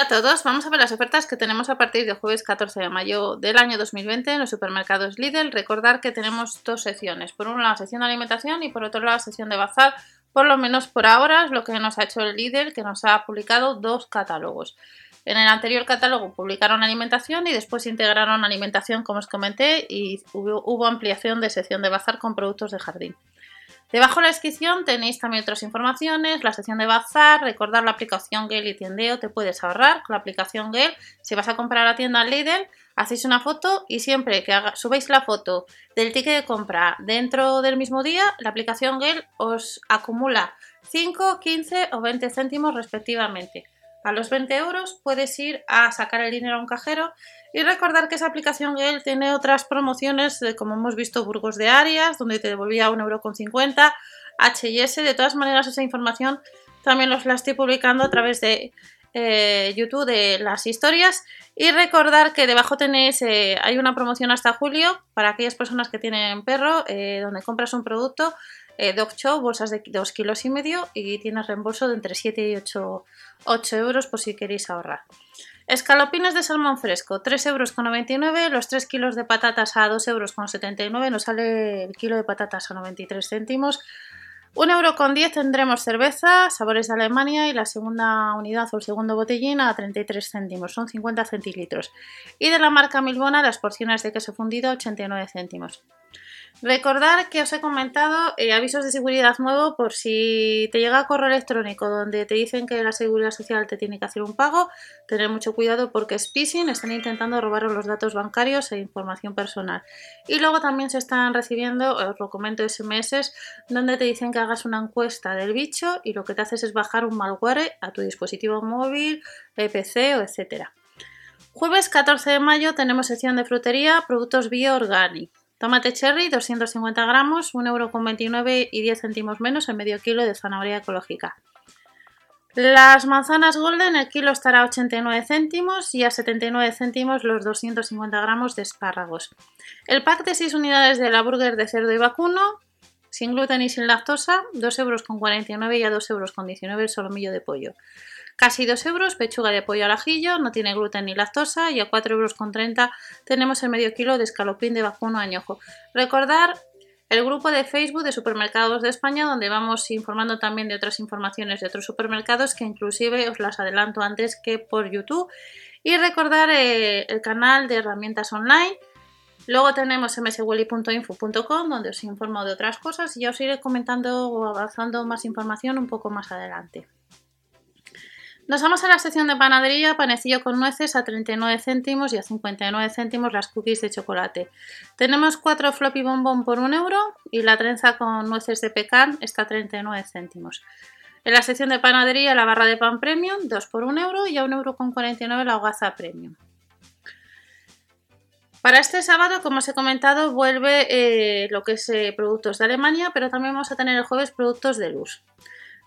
A todos, vamos a ver las ofertas que tenemos a partir del jueves 14 de mayo del año 2020 en los supermercados Lidl. Recordar que tenemos dos secciones, por un lado la sección de alimentación y por otro lado la sección de bazar, por lo menos por ahora es lo que nos ha hecho el Lidl, que nos ha publicado dos catálogos. En el anterior catálogo publicaron alimentación y después integraron alimentación, como os comenté, y hubo, hubo ampliación de sección de bazar con productos de jardín. Debajo de la descripción tenéis también otras informaciones, la sección de bazar, recordar la aplicación Gale y Tiendeo, te puedes ahorrar con la aplicación Gale. Si vas a comprar la tienda Lidl, hacéis una foto y siempre que subáis la foto del ticket de compra dentro del mismo día, la aplicación Gale os acumula 5, 15 o 20 céntimos respectivamente. A los 20 euros puedes ir a sacar el dinero a un cajero y recordar que esa aplicación Gale tiene otras promociones, como hemos visto, Burgos de Arias, donde te devolvía 1,50€, H&S. De todas maneras, esa información también os la estoy publicando a través de eh, YouTube de las historias. Y recordar que debajo tenéis, eh, hay una promoción hasta julio para aquellas personas que tienen perro, eh, donde compras un producto eh, Dog Show, bolsas de 2 kilos y medio y tienes reembolso de entre 7 y 8, euros por si queréis ahorrar. Escalopines de salmón fresco, 3,99 euros. Los 3 kilos de patatas a 2,79 euros. Nos sale el kilo de patatas a 93 céntimos. 1,10 euro con 10 tendremos cerveza, sabores de Alemania y la segunda unidad o el segundo botellín a 33 céntimos, son 50 centilitros. Y de la marca Milbona las porciones de queso fundido 89 céntimos. Recordar que os he comentado eh, avisos de seguridad nuevo por si te llega correo electrónico donde te dicen que la seguridad social te tiene que hacer un pago, tener mucho cuidado porque es phishing, están intentando robar los datos bancarios e información personal. Y luego también se están recibiendo, os lo comento, SMS donde te dicen que hagas una encuesta del bicho y lo que te haces es bajar un malware a tu dispositivo móvil, PC o etcétera. Jueves 14 de mayo tenemos sección de frutería, productos bio-organic. Tomate cherry, 250 gramos, 1,29€ y 10 céntimos menos en medio kilo de zanahoria ecológica. Las manzanas golden, el kilo estará a 89 céntimos y a 79 céntimos los 250 gramos de espárragos. El pack de 6 unidades de la de cerdo y vacuno, sin gluten y sin lactosa, 2,49€ y a 2,19€ el solomillo de pollo. Casi 2 euros, pechuga de pollo al ajillo, no tiene gluten ni lactosa y a 4,30 euros tenemos el medio kilo de escalopín de vacuno añojo. Recordar el grupo de Facebook de Supermercados de España, donde vamos informando también de otras informaciones de otros supermercados que inclusive os las adelanto antes que por YouTube. Y recordar eh, el canal de herramientas online. Luego tenemos mswelly.info.com donde os informo de otras cosas y ya os iré comentando o avanzando más información un poco más adelante. Nos vamos a la sección de panadería, panecillo con nueces a 39 céntimos y a 59 céntimos las cookies de chocolate. Tenemos 4 floppy bombón por 1 euro y la trenza con nueces de pecan está a 39 céntimos. En la sección de panadería la barra de pan premium, 2 por 1 euro y a 1 euro con 49 la hogaza premium. Para este sábado, como os he comentado, vuelve eh, lo que es eh, productos de Alemania, pero también vamos a tener el jueves productos de luz.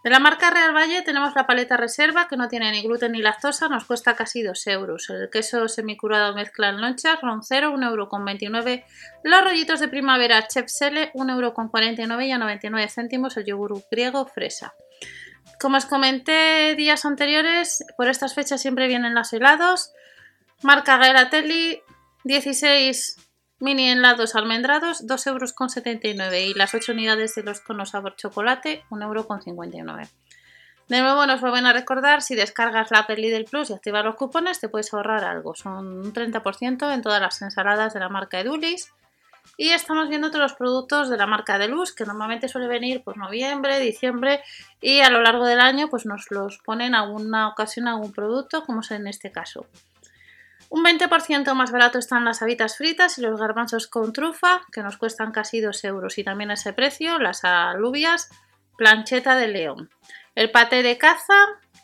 De la marca Real Valle tenemos la paleta reserva que no tiene ni gluten ni lactosa, nos cuesta casi 2 euros. El queso semicurado mezcla en lonchas, roncero, 1,29 euro. Los rollitos de primavera Chef Sele, 1,49 euro y a 99 céntimos el yogur griego fresa. Como os comenté días anteriores, por estas fechas siempre vienen los helados. Marca Gelatelli, 16 Mini helados almendrados, 2,79 euros y las 8 unidades de los conos sabor chocolate, 1,59 euros. De nuevo nos vuelven a recordar, si descargas la App del Plus y activas los cupones te puedes ahorrar algo, son un 30% en todas las ensaladas de la marca Edulis. Y estamos viendo todos los productos de la marca de que normalmente suele venir por noviembre, diciembre y a lo largo del año pues nos los ponen alguna ocasión algún producto, como es en este caso. Un 20% más barato están las habitas fritas y los garbanzos con trufa, que nos cuestan casi 2 euros. Y también ese precio, las alubias, plancheta de león. El paté de caza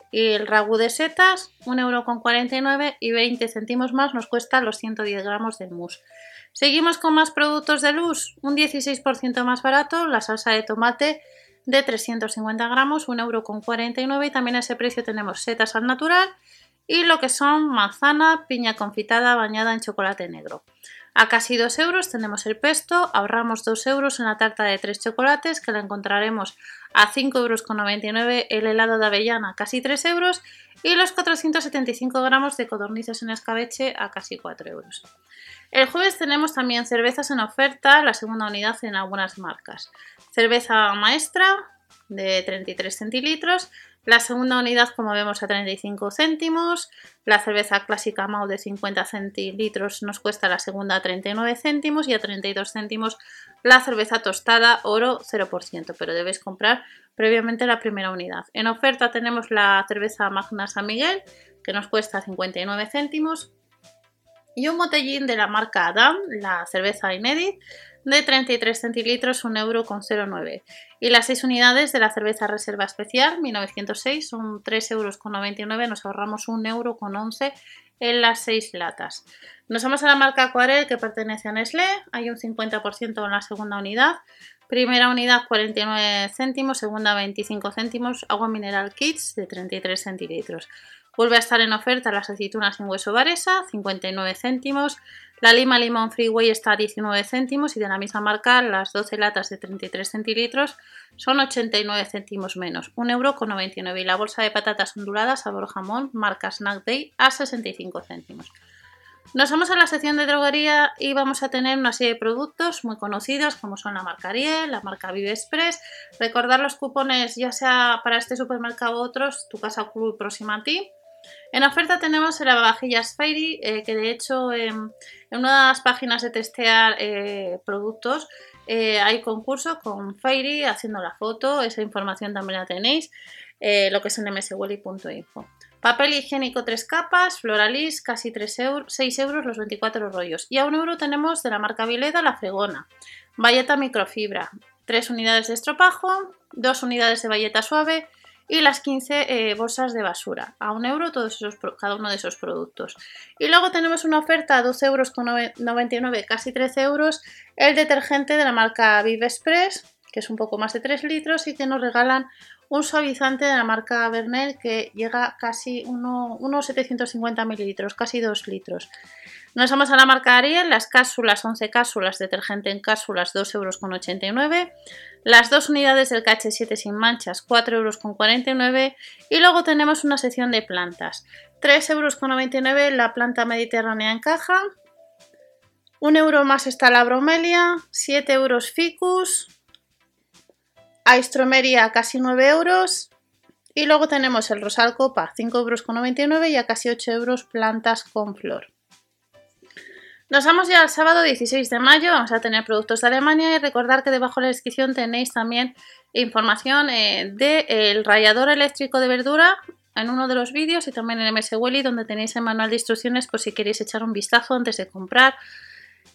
y el ragú de setas, 1,49 euro y 20 céntimos más nos cuesta los 110 gramos de mousse. Seguimos con más productos de luz, un 16% más barato, la salsa de tomate de 350 gramos, 1,49 euro y también a ese precio tenemos setas al natural y lo que son manzana, piña confitada bañada en chocolate negro. A casi 2 euros tenemos el pesto, ahorramos 2 euros en la tarta de 3 chocolates que la encontraremos a 5,99 euros el helado de avellana casi 3 euros y los 475 gramos de codornices en escabeche a casi 4 euros. El jueves tenemos también cervezas en oferta, la segunda unidad en algunas marcas. Cerveza maestra de 33 centilitros la segunda unidad, como vemos, a 35 céntimos. La cerveza clásica Mau de 50 centilitros nos cuesta la segunda a 39 céntimos y a 32 céntimos la cerveza tostada oro 0%, pero debes comprar previamente la primera unidad. En oferta tenemos la cerveza Magna San Miguel, que nos cuesta 59 céntimos. Y un botellín de la marca Adam, la cerveza Inédit, de 33 centilitros, 1,09 euro. Y las 6 unidades de la cerveza Reserva Especial 1906 son 3,99 euros, nos ahorramos 1,11 euro en las 6 latas. Nos vamos a la marca Aquarel que pertenece a Nestlé, hay un 50% en la segunda unidad. Primera unidad 49 céntimos, segunda 25 céntimos, agua mineral Kids de 33 centilitros. Vuelve a estar en oferta las aceitunas sin hueso varesa, 59 céntimos. La lima limón freeway está a 19 céntimos y de la misma marca las 12 latas de 33 centilitros son 89 céntimos menos, 1,99 euro. Y la bolsa de patatas onduladas sabor jamón, marca Snack Day, a 65 céntimos. Nos vamos a la sección de droguería y vamos a tener una serie de productos muy conocidos como son la marca Ariel, la marca Vive Express. Recordar los cupones ya sea para este supermercado u otros, tu casa club próxima a ti. En oferta tenemos el lavavajillas Fairy, eh, que de hecho en, una de las páginas de testear eh, productos eh, hay concurso con Fairy haciendo la foto, esa información también la tenéis, lo que es en mswelly.info. Papel higiénico 3 capas, Floralis, casi 3 euros, 6 euros los 24 rollos. Y a 1 euro tenemos de la marca Vileda la fregona, valleta microfibra, 3 unidades de estropajo, 2 unidades de valleta suave, y las 15 eh, bolsas de basura. A un euro todos esos, cada uno de esos productos. Y luego tenemos una oferta a 12 euros con 99, casi 13 euros, el detergente de la marca Vive Express, que es un poco más de 3 litros y que nos regalan un suavizante de la marca Bernel que llega casi unos 750 mililitros, casi 2 litros. Nos vamos a la marca Ariel, las cápsulas, 11 cápsulas, detergente en cápsulas, 2,89 euros. Las dos unidades del KH7 sin manchas, 4,49 euros. Y luego tenemos una sección de plantas, 3,99 euros la planta mediterránea en caja. Un euro más está la bromelia, 7 euros ficus, aistromeria casi 9 euros. Y luego tenemos el rosal copa, 5,99 euros y a casi 8 euros plantas con flor. Nos vamos ya al sábado 16 de mayo, vamos a tener productos de Alemania y recordar que debajo de la descripción tenéis también información eh, del rallador eléctrico de verdura en uno de los vídeos y también en MS Welly donde tenéis el manual de instrucciones por si queréis echar un vistazo antes de comprar.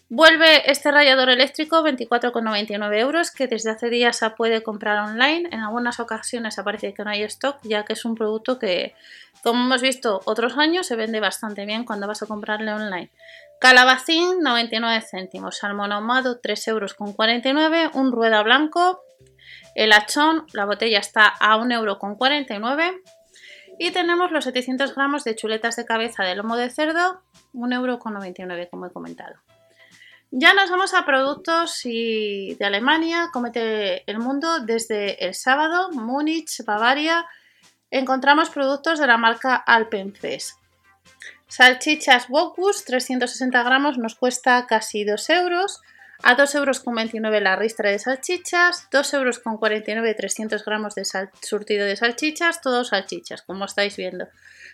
Vuelve este rallador eléctrico 24,99 euros que desde hace días se puede comprar online. En algunas ocasiones aparece que no hay stock ya que es un producto que como hemos visto otros años se vende bastante bien cuando vas a comprarle online. Calabacín 99 céntimos, salmón ahumado 3 euros con 49, un rueda blanco, el achón, la botella está a 1 euro con 49 y tenemos los 700 gramos de chuletas de cabeza de lomo de cerdo, 1 euro con 99 como he comentado. Ya nos vamos a productos de Alemania, Comete el Mundo, desde el sábado, Múnich, Bavaria, encontramos productos de la marca Alpenfest. Salchichas Bocus, 360 gramos, nos cuesta casi 2 euros. A 2 euros con 29 la ristra de salchichas, 2 euros con 49 300 gramos de surtido de salchichas, todo salchichas, como estáis viendo.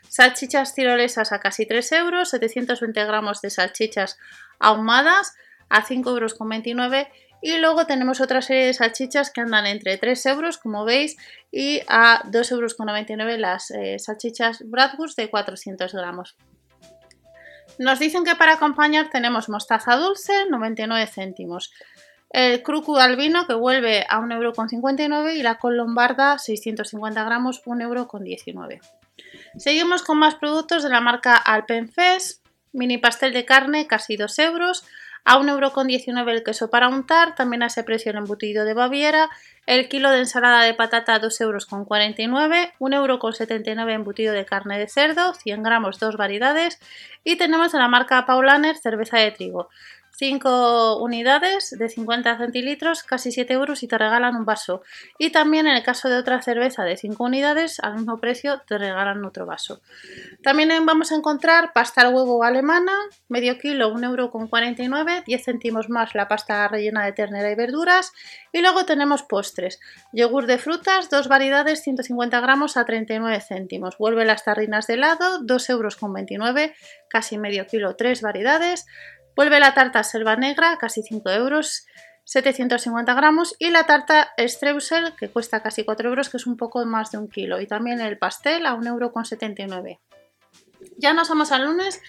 Salchichas tirolesas a casi 3 euros, 720 gramos de salchichas ahumadas a 5 euros con 29 y luego tenemos otra serie de salchichas que andan entre 3 euros, como veis, y a 2,99 euros las eh, salchichas Bradwurst de 400 gramos. Nos dicen que para acompañar tenemos mostaza dulce, 99 céntimos. El crucu albino que vuelve a 1,59€ y la col lombarda 650 gramos 1,19€. Seguimos con más productos de la marca Alpenfest. Mini pastel de carne casi 2 euros. A 1,19€ el queso para untar, también a ese precio el embutido de Baviera, el kilo de ensalada de patata a 2,49€, 1,79€ embutido de carne de cerdo, 100 gramos, dos variedades, y tenemos de la marca Paulaner cerveza de trigo. 5 unidades de 50 centilitros, casi 7 euros y te regalan un vaso. Y también en el caso de otra cerveza de 5 unidades, al mismo precio te regalan otro vaso. También vamos a encontrar pasta al huevo alemana, medio kilo, 1,49 euro, 10 céntimos más la pasta rellena de ternera y verduras. Y luego tenemos postres, yogur de frutas, dos variedades, 150 gramos a 39 céntimos. Vuelve las tarrinas de helado, 2,29 euros, casi medio kilo, tres variedades. Vuelve la tarta selva negra, casi 5 euros, 750 gramos. Y la tarta streusel, que cuesta casi 4 euros, que es un poco más de un kilo. Y también el pastel a 1,79 euro. Ya nos vamos al lunes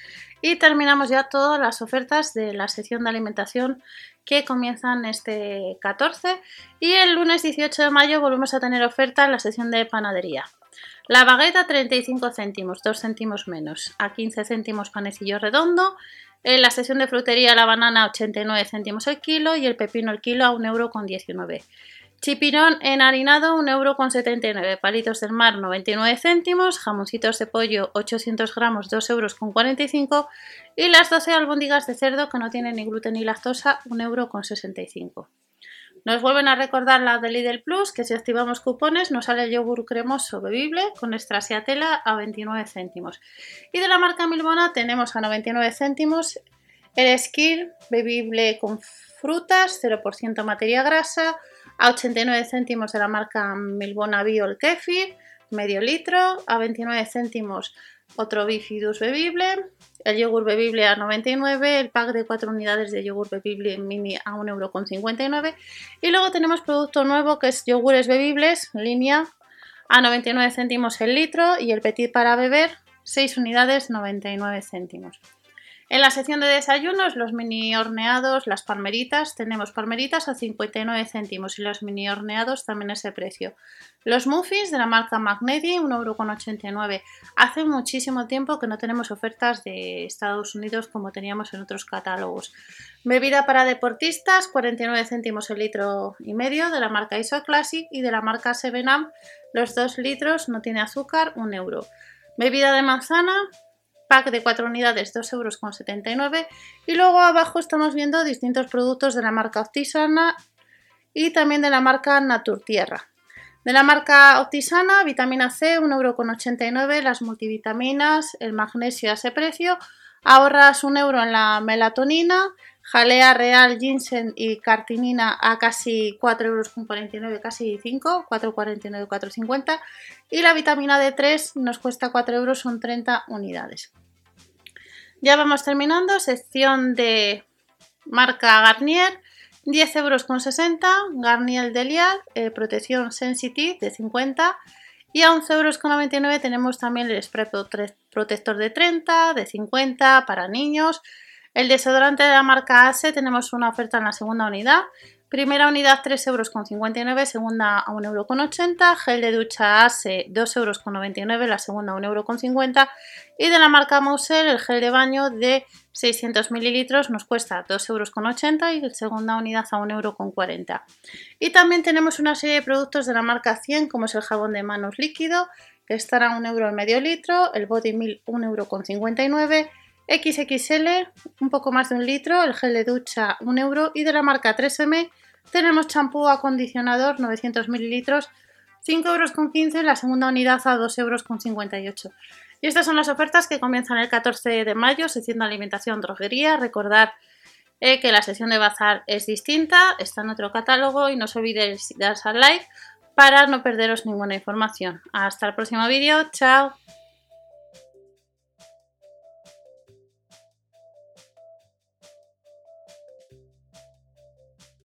y terminamos ya todas las ofertas de la sección de alimentación que comienzan este 14 y el lunes 18 de mayo volvemos a tener oferta en la sección de panadería. La baguette a 35 céntimos, 2 céntimos menos, a 15 céntimos panecillo redondo, en la sección de frutería la banana 89 céntimos el kilo y el pepino el kilo a 1,19€. Chipirón enharinado 1,79€, palitos del mar 99 céntimos, jamoncitos de pollo 800 gramos 2,45€ y las 12 albóndigas de cerdo que no tienen ni gluten ni lactosa 1,65€. Nos vuelven a recordar la de Lidl Plus, que si activamos cupones nos sale el yogur cremoso bebible con tela a 29 céntimos. Y de la marca Milbona tenemos a 99 céntimos el Skill bebible con frutas, 0% materia grasa, a 89 céntimos de la marca Milbona Bio el kefir, medio litro, a 29 céntimos otro bifidus bebible, el yogur bebible a 99, el pack de 4 unidades de yogur bebible mini a 1,59€ y luego tenemos producto nuevo que es yogures bebibles, línea a 99 céntimos el litro y el petit para beber 6 unidades 99 céntimos. En la sección de desayunos, los mini horneados, las palmeritas, tenemos palmeritas a 59 céntimos y los mini horneados también ese precio. Los muffins de la marca Magneti, 1,89€. Hace muchísimo tiempo que no tenemos ofertas de Estados Unidos como teníamos en otros catálogos. Bebida para deportistas, 49 céntimos el litro y medio de la marca Iso Classic y de la marca 7up, los 2 litros, no tiene azúcar, 1 euro. Bebida de manzana, pack de 4 unidades 2,79 euros. Y luego abajo estamos viendo distintos productos de la marca Optisana y también de la marca Naturtierra. De la marca Optisana, vitamina C, 1,89 euro, las multivitaminas, el magnesio a ese precio. Ahorras un euro en la melatonina, jalea real, ginseng y cartinina a casi 4,49 euros, casi 5, 4,49, 4,50. Y la vitamina D3 nos cuesta 4 euros, son 30 unidades. Ya vamos terminando, sección de marca Garnier, 10 euros con 60, Garnier Delial, eh, protección Sensitive de 50 y a 11 euros con 99 tenemos también el spray protector de 30, de 50 para niños. El desodorante de la marca ASE tenemos una oferta en la segunda unidad Primera unidad 3,59 euros, segunda a 1,80 euros, gel de ducha ASE 2,99 euros, la segunda a 1,50 euros y de la marca Mousel el gel de baño de 600 mililitros nos cuesta 2,80 euros y la segunda unidad a 1,40 euros. Y también tenemos una serie de productos de la marca 100 como es el jabón de manos líquido que estará a 1 euro el medio litro, el Body Milk 1,59 euros, XXL, un poco más de un litro, el gel de ducha 1 euro y de la marca 3M tenemos champú acondicionador 900 mililitros 5 euros con 15, la segunda unidad a 2 euros con 58. Y estas son las ofertas que comienzan el 14 de mayo, sección de alimentación droguería. Recordar eh, que la sesión de bazar es distinta, está en otro catálogo y no os olvidéis darse al like para no perderos ninguna información. Hasta el próximo vídeo, chao.